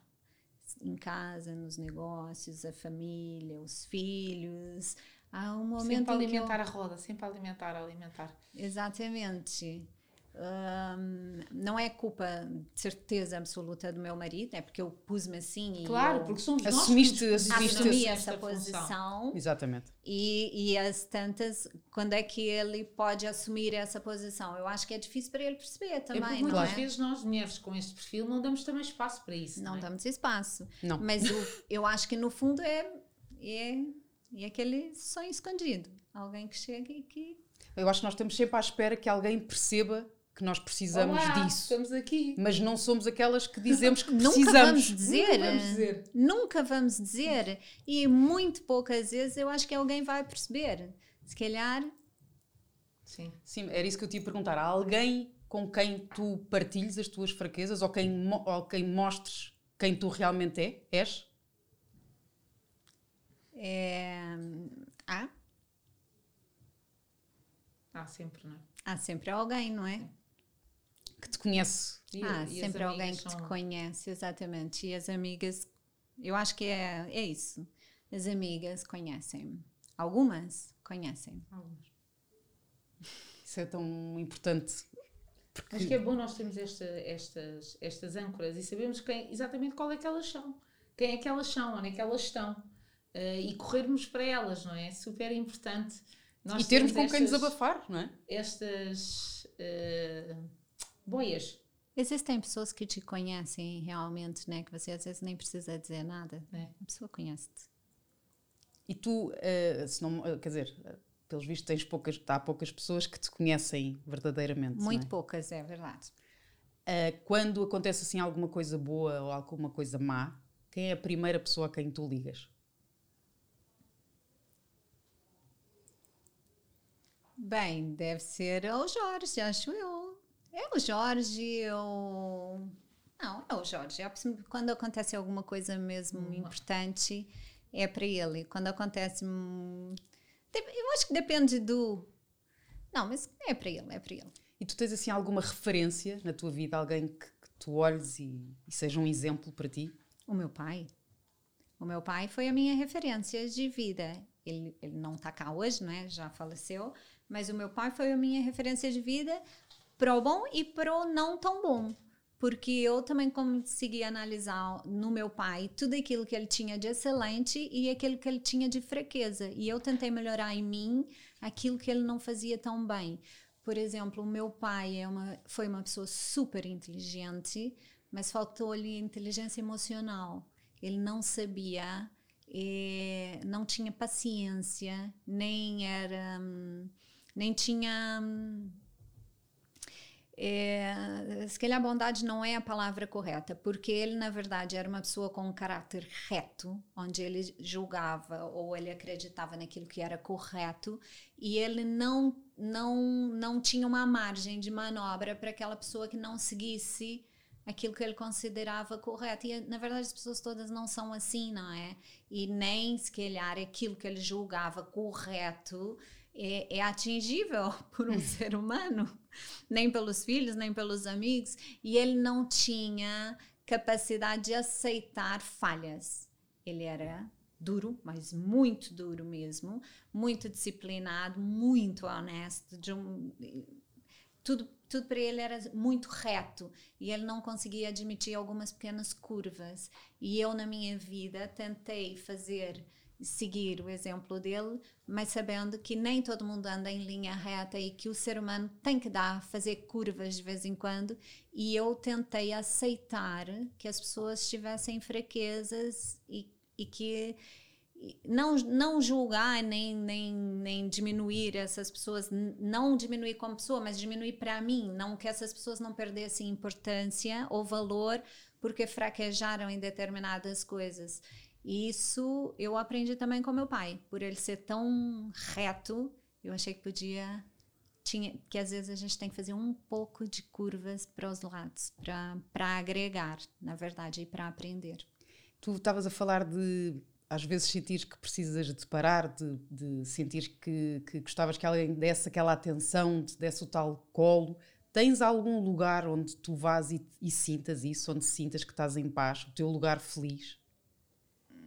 Em casa, nos negócios, a família, os filhos, Há um momento sempre alimentar eu... a roda, sempre alimentar, alimentar. Exatamente. Um, não é culpa de certeza absoluta do meu marido, é porque eu pus-me assim claro, eu porque somos assumiste, nós assumiste assumi essa posição. Função. Exatamente. E, e as tantas, quando é que ele pode assumir essa posição? Eu acho que é difícil para ele perceber também. É porque muitas é? vezes nós, mulheres com este perfil, não damos também espaço para isso. Não, não é? damos espaço. Não. Mas eu, eu acho que no fundo é, é e aquele sonho escondido. Alguém que chega e que. Eu acho que nós estamos sempre à espera que alguém perceba que nós precisamos Olá, disso. Estamos aqui. Mas não somos aquelas que dizemos que Nunca precisamos. vamos dizer. Nunca vamos dizer. Nunca vamos dizer. E muito poucas vezes eu acho que alguém vai perceber. Se calhar. Sim. Sim, era isso que eu te ia perguntar. Há alguém com quem tu partilhes as tuas fraquezas ou quem, ou quem mostres quem tu realmente é, és? É... Há? Há sempre, não é? Há sempre alguém, não é? Que te conhece. E, Há e sempre alguém que te são- conhece, exatamente. E as amigas, eu acho que é, é isso. As amigas conhecem-me. Algumas conhecem-me. Algumas. Isso é tão importante. Porque Acho que é bom nós termos esta, estas, estas âncoras e sabemos quem, exatamente qual é que elas são. Quem é que elas são, onde é que elas estão. Eh, e corrermos para elas, não é? Super importante. Nós e termos com termos quem nos estas- abafar, não é? Estas eh, boias. Existem pessoas que te conhecem realmente, né? Que você às vezes nem precisa dizer nada. É. A pessoa conhece-te. E tu, eh, se não, eh, quer dizer, eh, pelos vistos, tens poucas, há poucas pessoas que te conhecem verdadeiramente. não é? Muito poucas, é verdade. Quando acontece assim alguma coisa boa ou alguma coisa má, quem é a primeira pessoa a quem tu ligas? Bem, deve ser o Jorge, acho eu. É o Jorge, eu. Não, é o Jorge. Quando acontece alguma coisa mesmo Hum. importante, é para ele. Quando acontece. hum, Eu acho que depende do. Não, mas é para ele, é para ele. E tu tens assim alguma referência na tua vida, alguém que, que tu olhes e, e seja um exemplo para ti? O meu pai. O meu pai foi a minha referência de vida. Ele, ele não está cá hoje, né? já faleceu, mas o meu pai foi a minha referência de vida para o bom e para o não tão bom. Porque eu também consegui analisar no meu pai tudo aquilo que ele tinha de excelente e aquilo que ele tinha de fraqueza. E eu tentei melhorar em mim aquilo que ele não fazia tão bem. Por exemplo, o meu pai é uma, foi uma pessoa super inteligente, mas faltou-lhe inteligência emocional. Ele não sabia, não tinha paciência, nem era, hum, nem tinha. Eh, se calhar bondade não é a palavra correta, porque ele, na verdade, era uma pessoa com um caráter reto, onde ele julgava ou ele acreditava naquilo que era correto, e ele não, não, não tinha uma margem de manobra para aquela pessoa que não seguisse aquilo que ele considerava correto. E, na verdade, as pessoas todas não são assim, não é? E nem, se calhar, aquilo que ele julgava correto é, é atingível por um ser humano, nem pelos filhos, nem pelos amigos. E ele não tinha capacidade de aceitar falhas. Ele era duro, mas muito duro mesmo, muito disciplinado, muito honesto, de um, tudo, tudo para ele era muito reto e ele não conseguia admitir algumas pequenas curvas. E eu, na minha vida, tentei fazer seguir o exemplo dele, mas sabendo que nem todo mundo anda em linha reta e que o ser humano tem que dar, fazer curvas de vez em quando. E eu tentei aceitar que as pessoas tivessem fraquezas e, e que não, não julgar nem, nem, nem diminuir essas pessoas, não diminuir como pessoa, mas diminuir para mim, não que essas pessoas não perdessem importância ou valor porque fraquejaram em determinadas coisas. Isso eu aprendi também com meu pai, por ele ser tão reto, eu achei que podia tinha que às vezes a gente tem que fazer um pouco de curvas para os lados, para agregar, na verdade, e para aprender. Tu estavas a falar de às vezes sentir que precisas de parar, de, de sentir que, que gostavas que alguém desse aquela atenção, te desse o tal colo. Tens algum lugar onde tu vás e, e sintas isso, onde sintas que estás em paz, o teu lugar feliz?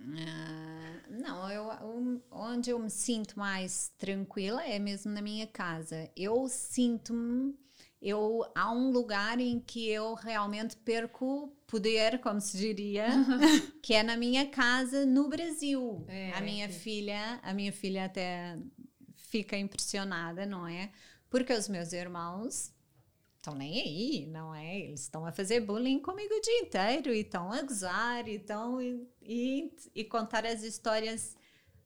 Uh, não, eu, onde eu me sinto mais tranquila é mesmo na minha casa. Eu sinto-me, eu há um lugar em que eu realmente perco poder, como se diria, que é na minha casa no Brasil. É, a minha é. filha, a minha filha até fica impressionada, não é? Porque os meus irmãos estão nem aí, não é? Eles estão a fazer bullying comigo o dia inteiro e estão a gozar e, tão, e, e, e contar as histórias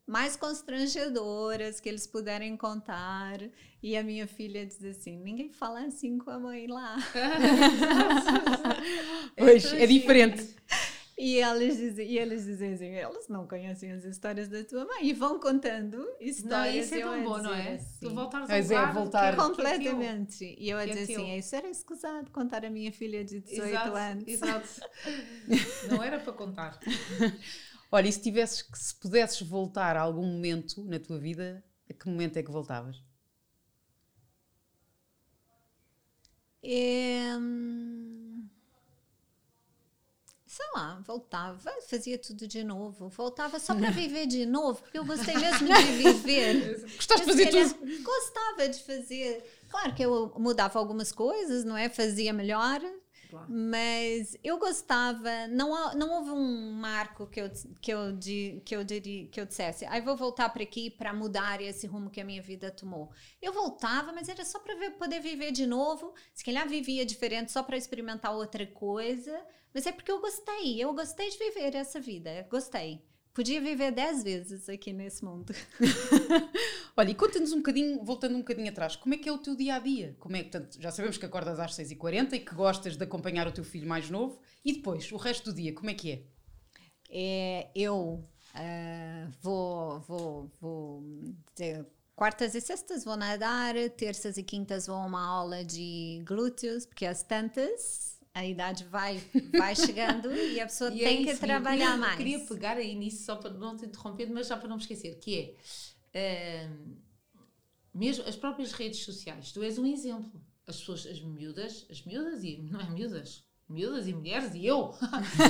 mais constrangedoras que eles puderem contar. E a minha filha diz assim: ninguém fala assim com a mãe lá. Hoje é diferente. E eles, dizem, e eles dizem assim, eles não conhecem as histórias da tua mãe e vão contando histórias. Não, isso é tão bom, não é? Assim. Tu voltares a é, lugar, voltar. Completamente. É e eu a dizer assim, isso era escusado contar a minha filha de 18 exato, anos. Exato. não era para contar. Olha, e se tivesses que se pudesses voltar a algum momento na tua vida, a que momento é que voltavas? É sei lá, voltava, fazia tudo de novo, voltava só para viver de novo, porque eu gostei mesmo de viver. Gostaste de fazer tudo? Gostava de fazer. Claro que eu mudava algumas coisas, não é? Fazia melhor, Claro. Mas eu gostava, não, não houve um marco que eu, que eu, que eu, que eu dissesse, aí ah, vou voltar para aqui para mudar esse rumo que a minha vida tomou. Eu voltava, mas era só para poder viver de novo. Se calhar vivia diferente só para experimentar outra coisa, mas é porque eu gostei, eu gostei de viver essa vida, gostei. Podia viver dez vezes aqui nesse mundo. Olha, e conta-nos um bocadinho, voltando um bocadinho atrás, como é que é o teu dia a dia? Como é que, tanto, já sabemos que acordas às 6h40 e que gostas de acompanhar o teu filho mais novo, e depois, o resto do dia, como é que é? é eu uh, vou, vou, vou quartas e sextas vou nadar, terças e quintas vou a uma aula de glúteos, porque as tantas a idade vai, vai chegando e a pessoa e é tem é isso, que trabalhar eu mais. Eu queria pegar aí nisso, só para não te interromper, mas já para não me esquecer, que é uh, mesmo as próprias redes sociais, tu és um exemplo. As pessoas, as miúdas, as miúdas e não é miúdas, miúdas e mulheres e eu, uh,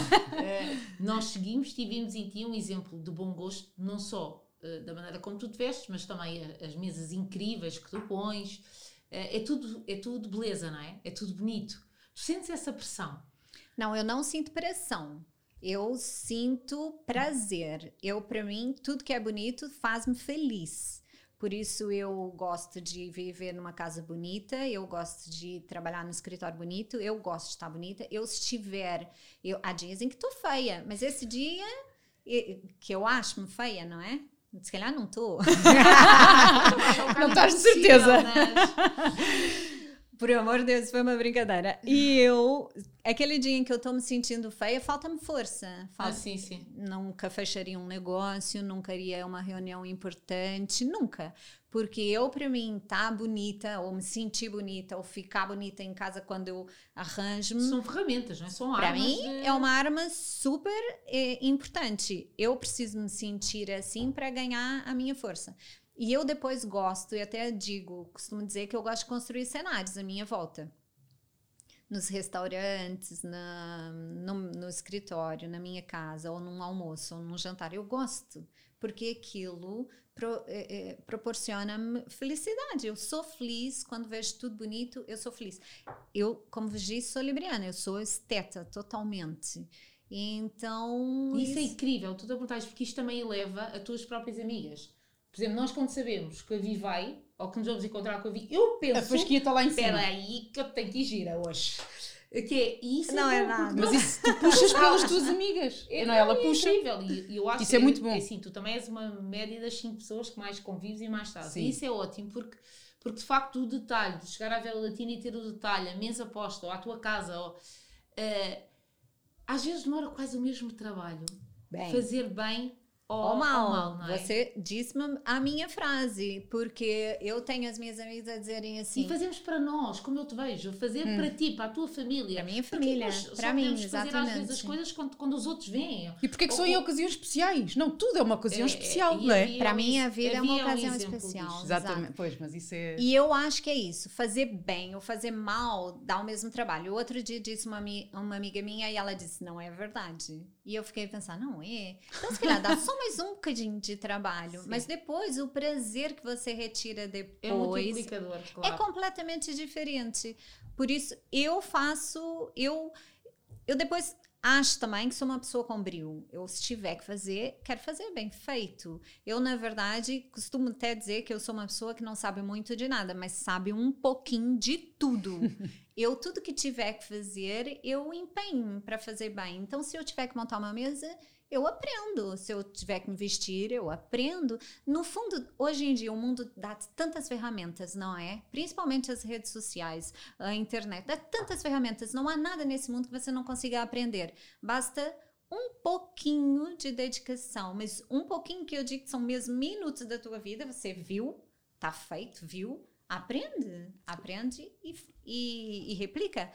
nós seguimos, tivemos em ti um exemplo de bom gosto, não só uh, da maneira como tu te vestes, mas também as mesas incríveis que tu pões. é, tudo, é tudo beleza, não é? É tudo bonito. Sentes essa pressão? Não, eu não sinto pressão. Eu sinto prazer. Eu, para mim, tudo que é bonito faz-me feliz. Por isso eu gosto de viver numa casa bonita, eu gosto de trabalhar no escritório bonito, eu gosto de estar bonita. Eu estiver, eu, há dias em que estou feia, mas esse dia que eu acho-me feia, não é? Se calhar não estou. não estás de certeza. Mas... Por amor de Deus, foi uma brincadeira. E eu, aquele dia em que eu estou me sentindo feia, falta-me força. Falta, ah, sim, sim. Nunca fecharia um negócio, nunca iria a uma reunião importante, nunca. Porque eu, para mim, estar tá bonita, ou me sentir bonita, ou ficar bonita em casa quando eu arranjo-me. São ferramentas, não é? São armas. Para mim, de... é uma arma super é, importante. Eu preciso me sentir assim para ganhar a minha força. E eu depois gosto, e até digo, costumo dizer que eu gosto de construir cenários à minha volta. Nos restaurantes, na, no, no escritório, na minha casa, ou num almoço, ou num jantar. Eu gosto, porque aquilo pro, é, é, proporciona-me felicidade. Eu sou feliz quando vejo tudo bonito, eu sou feliz. Eu, como vos disse, sou libriana, eu sou esteta totalmente. Então. Isso, isso é incrível, tu te apontaste, porque isto também eleva a tuas próprias amigas. Por exemplo, nós quando sabemos que a Vi vai, ou que nos vamos encontrar com a Vi, eu penso. A fasquia está lá em cima. Espera aí, que eu tenho que ir gira hoje. Que é, isso não é, bom, nada. Mas isso tu puxas pelas tuas amigas. É, não, ela é puxa. incrível. E, eu acho Isso que é muito bom. Assim, tu também és uma média das 5 pessoas que mais convives e mais estás. E isso é ótimo porque, porque de facto o detalhe de chegar à Vela Latina e ter o detalhe, a mesa posta, ou à tua casa, ou, eh, às vezes demora quase o mesmo trabalho. Bem. Fazer bem ou, Ou mal, ou mal, é? você disse-me a minha frase, porque eu tenho as minhas amigas a dizerem assim. E fazemos para nós, como eu te vejo, fazer para ti, para a tua família. Para a minha Porque família, para mim, podemos fazer às vezes exatamente. as coisas quando, quando os outros veem. E porquê que só Ou- em ocasiões especiais? Não, tudo é uma ocasião É, especial, não é? Para um mim, a vida é uma um ocasião exemplo especial. disto. Exatamente, pois, mas isso é. E eu acho que é isso, fazer bem ou fazer mal dá o mesmo trabalho. Outro dia disse uma, uma amiga minha e ela disse, não é verdade. E eu fiquei pensando, não é? Então, se calhar, dá só mais um bocadinho de trabalho. Sim. Mas depois, o prazer que você retira É depois é claro. completamente diferente. Por isso, eu faço, eu, eu depois acho também que sou uma pessoa com brilho. Eu, se tiver que fazer, quero fazer bem feito. Eu, na verdade, costumo até dizer que eu sou uma pessoa que não sabe muito de nada, mas sabe um pouquinho de tudo. eu, tudo que tiver que fazer, eu empenho para fazer bem. Então, se eu tiver que montar uma mesa, eu aprendo. Se eu tiver que me vestir, eu aprendo. No fundo, hoje em dia, o mundo dá tantas ferramentas, não é? Principalmente as redes sociais, a internet, dá tantas ferramentas. Não há nada nesse mundo que você não consiga aprender. Basta um pouquinho de dedicação, mas um pouquinho que eu digo que são mesmo minutos da tua vida, você viu, tá feito, viu, aprende, aprende e, e, e replica.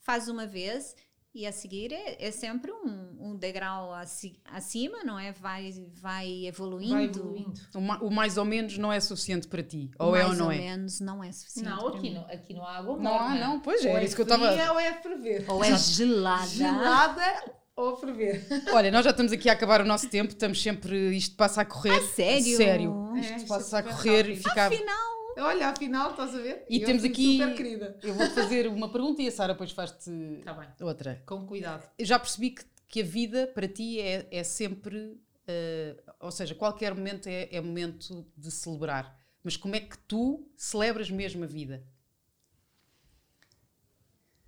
Faz uma vez e a seguir é, é sempre um, um degrau aci- acima, não é? Vai, vai evoluindo. Vai evoluindo. O, ma- o mais ou menos não é suficiente para ti. Ou é ou Mais não ou é? menos não é suficiente. Não, para aqui mim. não, aqui não há água Não há, morna. não, pois é, Ou era isso que eu estava- Ou é a ferver. Ou é gelada. Gelada ou a ferver. Olha, nós já estamos aqui a acabar o nosso tempo, estamos sempre. Isto passa a correr. A sério? Sério. É, Isto isto passa é a correr e fica. Afinal, Olha, afinal, estás a ver? E Eu temos aqui- super querida. Eu vou-te fazer uma pergunta e a Sara depois faz-te bem, outra. com cuidado. Eu já percebi que, que a vida para ti é, é sempre. eh, ou seja, qualquer momento é, é momento de celebrar. Mas como é que tu celebras mesmo a vida?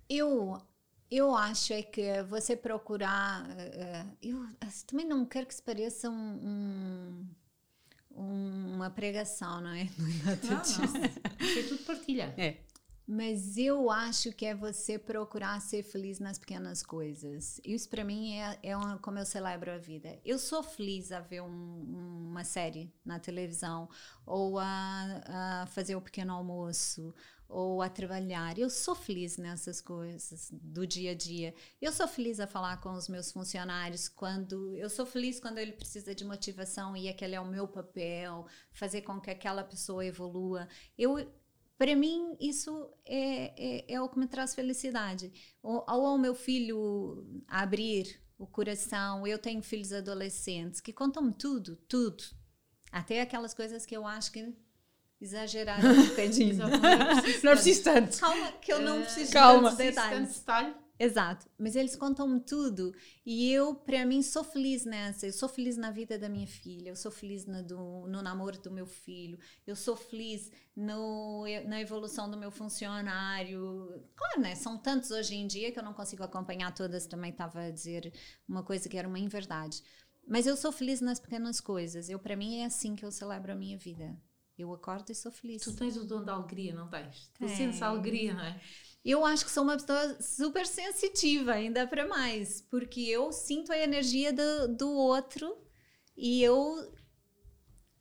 eu, eu acho é que você procurar. eh, eh, eu também não quero que se pareça um- um- uma pregação, não é? Não, não. Isso é tudo partilha. É. Mas eu acho que é você procurar ser feliz nas pequenas coisas. Isso para mim é, é uma, como eu celebro a vida. Eu sou feliz a ver um- uma série na televisão, ou a, a fazer o pequeno almoço, ou a trabalhar. Eu sou feliz nessas coisas do dia a dia. Eu sou feliz a falar com os meus funcionários quando eu sou feliz quando ele precisa de motivação e aquele é o meu papel, fazer com que aquela pessoa evolua. Eu para mim, isso é, é, é o que me traz felicidade. Ou, ao meu filho abrir o coração, eu tenho filhos adolescentes que contam-me tudo, tudo. Até aquelas coisas que eu acho que exageraram um bocadinho. Não é preciso tanto. Calma, que eu não Eh, preciso calma. de tantos detalhes. detalhe. Exato, mas eles contam-me tudo e eu, para mim, sou feliz nessa. Eu sou feliz na vida da minha filha, eu sou feliz na do, no namoro do meu filho, eu sou feliz no, na evolução do meu funcionário. Claro, né? São tantos hoje em dia que eu não consigo acompanhar todas. Também estava a dizer uma coisa que era uma inverdade. Mas eu sou feliz nas pequenas coisas. Eu, para mim, é assim que eu celebro a minha vida. Eu acordo e sou feliz. Tu tens o dom da alegria, não tens? Tu sentes a alegria, não é? Eu acho que sou uma pessoa super sensitiva, ainda para mais, porque eu sinto a energia do, do outro e eu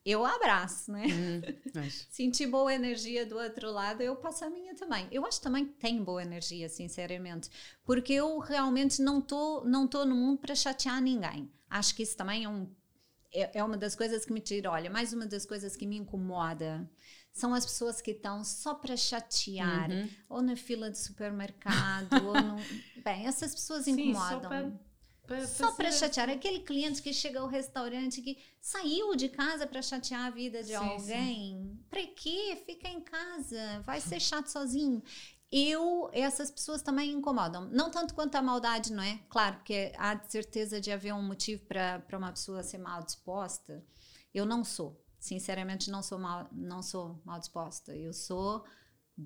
eu abraço, né? Hum, mas- Sentir boa energia do outro lado, eu passo a minha também. Eu acho que também tem boa energia, sinceramente, porque eu realmente não tô não tô no mundo para chatear ninguém. Acho que isso também é um é, é uma das coisas que me tira. Olha, mais uma das coisas que me incomoda são as pessoas que estão só para chatear, Uhum. ou na fila de supermercado, ou no... Bem, essas pessoas incomodam. Só para chatear. Aquele cliente que chega ao restaurante que saiu de casa para chatear a vida de Sim, alguém. Para quê? Fica em casa. Vai ser chato sozinho. Eu, essas pessoas também incomodam. Não tanto quanto a maldade, não é? Claro, porque há de certeza de haver um motivo para uma pessoa ser mal disposta. Eu não sou. Sinceramente, não sou mal, não sou mal disposta. Eu sou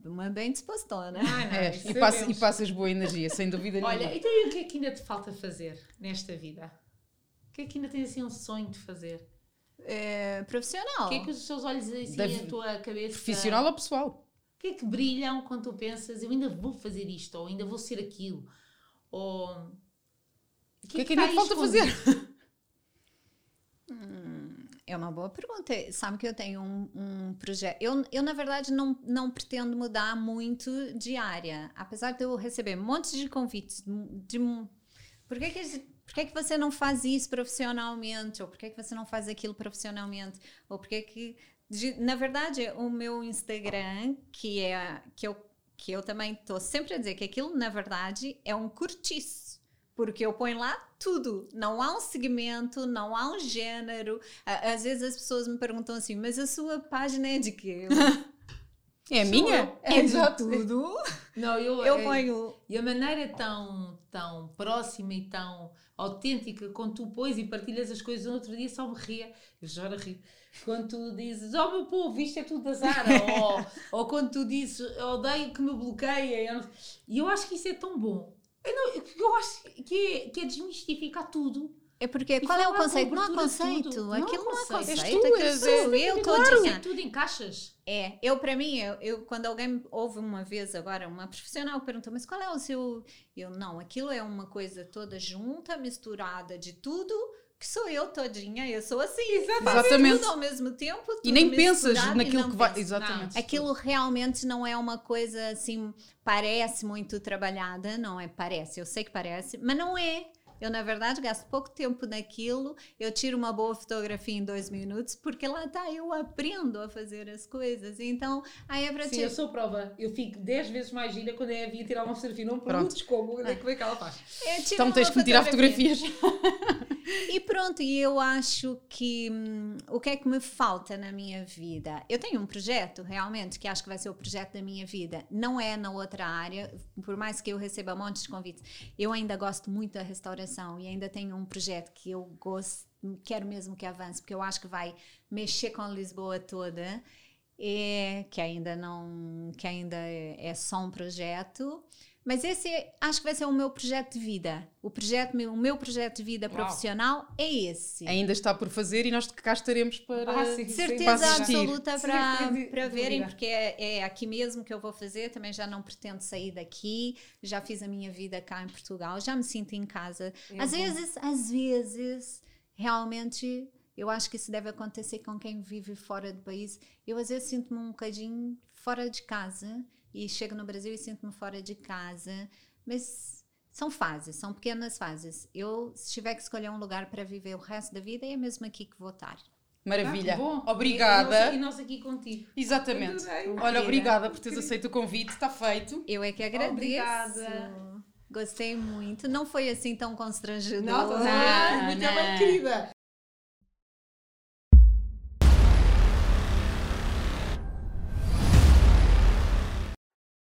uma bem dispostona. Ah, não, é, e, passa, e passas boa energia, sem dúvida nenhuma. Olha, então e o que é que ainda te falta fazer nesta vida? O que é que ainda tens assim um sonho de fazer? É, profissional. O que é que os teus olhos assim, da, a tua cabeça. Profissional ou pessoal? O que é que brilham quando tu pensas, eu ainda vou fazer isto, ou ainda vou ser aquilo? Ou. O que, é que, que ainda falta fazer? hum, é uma boa pergunta. Sabe que eu tenho um, um projeto. Eu, eu, na verdade, não, não pretendo mudar muito de área. Apesar de eu receber um monte de convites de. de por que, que por que, é que você não faz isso profissionalmente? Ou por que, é que você não faz aquilo profissionalmente? Ou por que, é que. De, na verdade, o meu Instagram, que é que eu, que eu também estou sempre a dizer que aquilo, na verdade, é um curtiço. Porque eu ponho lá tudo. Não há um segmento, não há um gênero. Às vezes as pessoas me perguntam assim, mas a sua página é de quê? É a minha? É, é de tudo. Não, eu, eu é, ponho. E a maneira tão, tão próxima e tão autêntica quando tu pões e partilhas as coisas. No outro dia só me ria, eu já a rir. Quando tu dizes, oh meu povo, isto é tudo da Zara. ou, ou quando tu dizes, eu odeio que me bloqueia. E eu acho que isso é tão bom. Eu, não, eu acho que é, que é desmistificar tudo é porque qual é o conceito? Não há conceito. Aquilo não, há conceito. Aquilo sou eu todinha. Tudo em caixas. É, eu para mim, eu, eu, quando alguém ouve uma vez agora, uma profissional perguntou, mas qual é o seu... Eu, não, aquilo é uma coisa toda junta, misturada de tudo, que sou eu todinha, eu sou assim, exatamente. Tudo ao mesmo tempo. e nem pensas naquilo que vai. Exatamente. Não, aquilo realmente não é uma coisa assim, parece muito trabalhada, não é? Parece, eu sei que parece, mas não é. Eu, na verdade, gasto pouco tempo naquilo, eu tiro uma boa fotografia em dois minutos, porque lá está, eu aprendo a fazer as coisas. Então, aí é para Sim, eu sou prova. Eu fico dez vezes mais gira quando é a Via tirar uma fotografia. Não perguntes como, é que, é que ela faz. Então tens que me tirar fotografias. e pronto, e eu acho que hum, o que é que me falta na minha vida? Eu tenho um projeto, realmente, que acho que vai ser o projeto da minha vida. Não é na outra área, por mais que eu receba um monte de convites. Eu ainda gosto muito da restauração e ainda tenho um projeto que eu gosto, quero mesmo que avance, porque eu acho que vai mexer com Lisboa toda, é, que ainda não, que ainda é só um projeto. Mas esse acho que vai ser o meu projeto de vida. O, projeto, o meu projeto de vida Uau. profissional é esse. Ainda está por fazer e nós cá estaremos para. Ah, sim, certeza para absoluta para, para verem, porque é, é, aqui mesmo que eu vou fazer. Também já não pretendo sair daqui. Já fiz a minha vida cá em Portugal. Já me sinto em casa. É às bom. vezes, às vezes, realmente. Eu acho que isso deve acontecer com quem vive fora do país. Eu às vezes sinto-me um bocadinho fora de casa e chego no Brasil e sinto-me fora de casa. Mas são fases, são pequenas fases. Eu, se tiver que escolher um lugar para viver o resto da vida, é mesmo aqui que vou estar. Maravilha. Ah, obrigada. E nós, aqui contigo. Exatamente. Olha, obrigada por teres aceito o convite, está feito. Eu é que agradeço. Obrigada. Gostei muito. Não foi assim tão constrangedor. Não, não, não, muito não. querida.